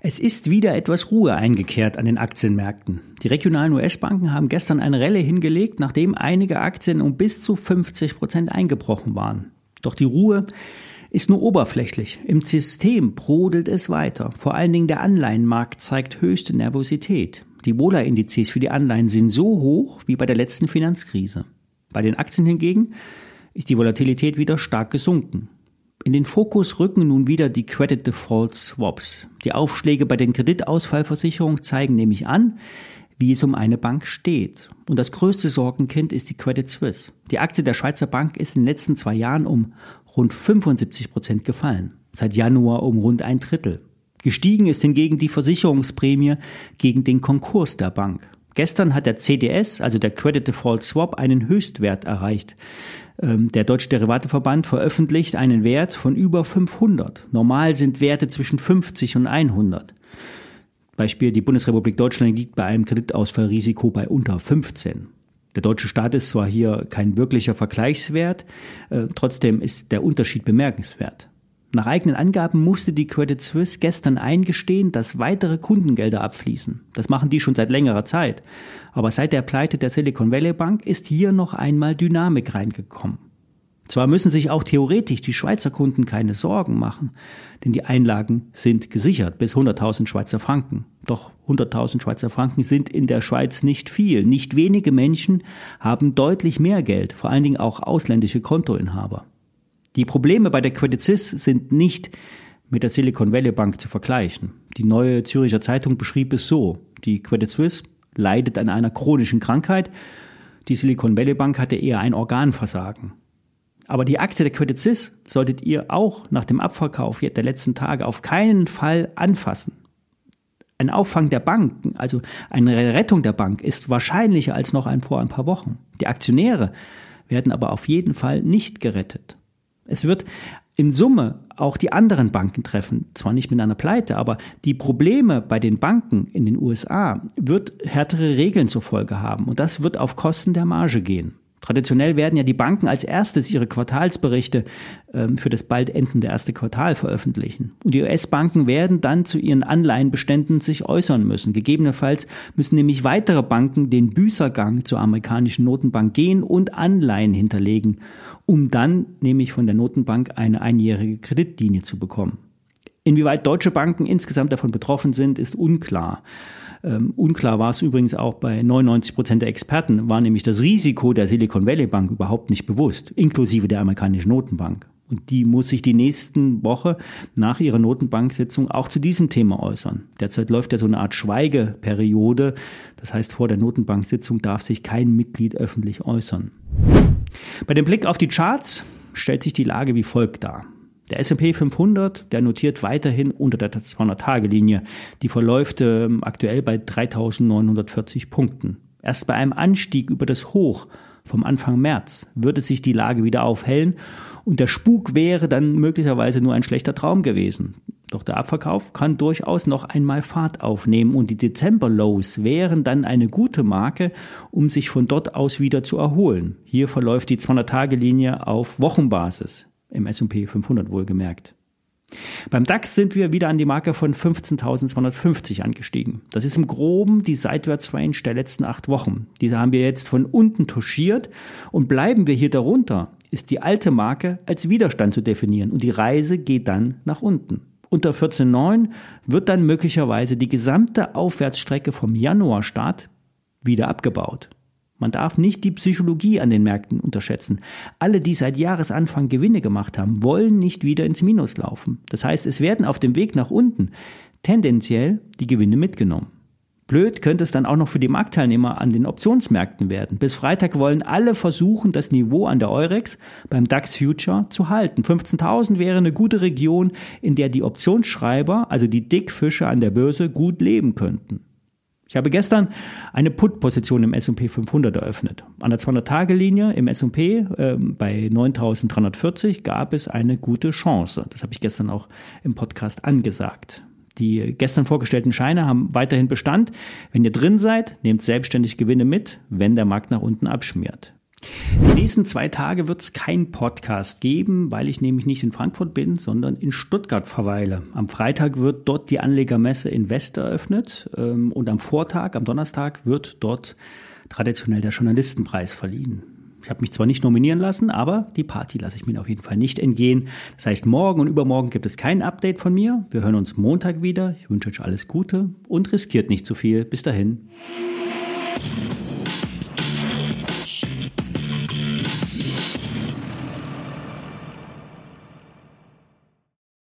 Es ist wieder etwas Ruhe eingekehrt an den Aktienmärkten. Die regionalen US-Banken haben gestern eine Relle hingelegt, nachdem einige Aktien um bis zu 50 Prozent eingebrochen waren. Doch die Ruhe ist nur oberflächlich. Im System brodelt es weiter. Vor allen Dingen der Anleihenmarkt zeigt höchste Nervosität. Die Wohler-Indizes für die Anleihen sind so hoch wie bei der letzten Finanzkrise. Bei den Aktien hingegen ist die Volatilität wieder stark gesunken. In den Fokus rücken nun wieder die Credit Default Swaps. Die Aufschläge bei den Kreditausfallversicherungen zeigen nämlich an, wie es um eine Bank steht. Und das größte Sorgenkind ist die Credit Suisse. Die Aktie der Schweizer Bank ist in den letzten zwei Jahren um rund 75 Prozent gefallen. Seit Januar um rund ein Drittel. Gestiegen ist hingegen die Versicherungsprämie gegen den Konkurs der Bank. Gestern hat der CDS, also der Credit Default Swap, einen Höchstwert erreicht. Ähm, der Deutsche Derivateverband veröffentlicht einen Wert von über 500. Normal sind Werte zwischen 50 und 100. Beispiel, die Bundesrepublik Deutschland liegt bei einem Kreditausfallrisiko bei unter 15. Der deutsche Staat ist zwar hier kein wirklicher Vergleichswert, äh, trotzdem ist der Unterschied bemerkenswert. Nach eigenen Angaben musste die Credit Suisse gestern eingestehen, dass weitere Kundengelder abfließen. Das machen die schon seit längerer Zeit. Aber seit der Pleite der Silicon Valley Bank ist hier noch einmal Dynamik reingekommen. Zwar müssen sich auch theoretisch die Schweizer Kunden keine Sorgen machen, denn die Einlagen sind gesichert bis 100.000 Schweizer Franken. Doch 100.000 Schweizer Franken sind in der Schweiz nicht viel. Nicht wenige Menschen haben deutlich mehr Geld, vor allen Dingen auch ausländische Kontoinhaber. Die Probleme bei der Credit Suisse sind nicht mit der Silicon Valley Bank zu vergleichen. Die neue Züricher Zeitung beschrieb es so. Die Credit Suisse leidet an einer chronischen Krankheit. Die Silicon Valley Bank hatte eher ein Organversagen. Aber die Aktie der Credit Suisse solltet ihr auch nach dem Abverkauf der letzten Tage auf keinen Fall anfassen. Ein Auffang der Banken, also eine Rettung der Bank, ist wahrscheinlicher als noch ein vor ein paar Wochen. Die Aktionäre werden aber auf jeden Fall nicht gerettet. Es wird in Summe auch die anderen Banken treffen, zwar nicht mit einer Pleite, aber die Probleme bei den Banken in den USA wird härtere Regeln zur Folge haben und das wird auf Kosten der Marge gehen. Traditionell werden ja die Banken als erstes ihre Quartalsberichte ähm, für das bald endende erste Quartal veröffentlichen. Und die US-Banken werden dann zu ihren Anleihenbeständen sich äußern müssen. Gegebenenfalls müssen nämlich weitere Banken den Büßergang zur amerikanischen Notenbank gehen und Anleihen hinterlegen, um dann nämlich von der Notenbank eine einjährige Kreditlinie zu bekommen. Inwieweit deutsche Banken insgesamt davon betroffen sind, ist unklar. Ähm, unklar war es übrigens auch bei 99 Prozent der Experten, war nämlich das Risiko der Silicon Valley Bank überhaupt nicht bewusst, inklusive der amerikanischen Notenbank. Und die muss sich die nächsten Woche nach ihrer Notenbanksitzung auch zu diesem Thema äußern. Derzeit läuft ja so eine Art Schweigeperiode. Das heißt, vor der Notenbanksitzung darf sich kein Mitglied öffentlich äußern. Bei dem Blick auf die Charts stellt sich die Lage wie folgt dar. Der S&P 500, der notiert weiterhin unter der 200-Tage-Linie. Die verläuft äh, aktuell bei 3.940 Punkten. Erst bei einem Anstieg über das Hoch vom Anfang März würde sich die Lage wieder aufhellen und der Spuk wäre dann möglicherweise nur ein schlechter Traum gewesen. Doch der Abverkauf kann durchaus noch einmal Fahrt aufnehmen und die Dezember-Lows wären dann eine gute Marke, um sich von dort aus wieder zu erholen. Hier verläuft die 200-Tage-Linie auf Wochenbasis im S&P 500 wohlgemerkt. Beim DAX sind wir wieder an die Marke von 15.250 angestiegen. Das ist im Groben die Seitwärtsrange der letzten acht Wochen. Diese haben wir jetzt von unten touchiert und bleiben wir hier darunter, ist die alte Marke als Widerstand zu definieren und die Reise geht dann nach unten. Unter 14.9 wird dann möglicherweise die gesamte Aufwärtsstrecke vom Januarstart wieder abgebaut. Man darf nicht die Psychologie an den Märkten unterschätzen. Alle, die seit Jahresanfang Gewinne gemacht haben, wollen nicht wieder ins Minus laufen. Das heißt, es werden auf dem Weg nach unten tendenziell die Gewinne mitgenommen. Blöd könnte es dann auch noch für die Marktteilnehmer an den Optionsmärkten werden. Bis Freitag wollen alle versuchen, das Niveau an der Eurex beim DAX Future zu halten. 15.000 wäre eine gute Region, in der die Optionsschreiber, also die Dickfische an der Börse, gut leben könnten. Ich habe gestern eine Put-Position im S&P 500 eröffnet. An der 200-Tage-Linie im S&P äh, bei 9.340 gab es eine gute Chance. Das habe ich gestern auch im Podcast angesagt. Die gestern vorgestellten Scheine haben weiterhin Bestand. Wenn ihr drin seid, nehmt selbstständig Gewinne mit, wenn der Markt nach unten abschmiert. Die nächsten zwei Tage wird es kein Podcast geben, weil ich nämlich nicht in Frankfurt bin, sondern in Stuttgart verweile. Am Freitag wird dort die Anlegermesse in West eröffnet ähm, und am Vortag, am Donnerstag, wird dort traditionell der Journalistenpreis verliehen. Ich habe mich zwar nicht nominieren lassen, aber die Party lasse ich mir auf jeden Fall nicht entgehen. Das heißt, morgen und übermorgen gibt es kein Update von mir. Wir hören uns Montag wieder. Ich wünsche euch alles Gute und riskiert nicht zu viel. Bis dahin.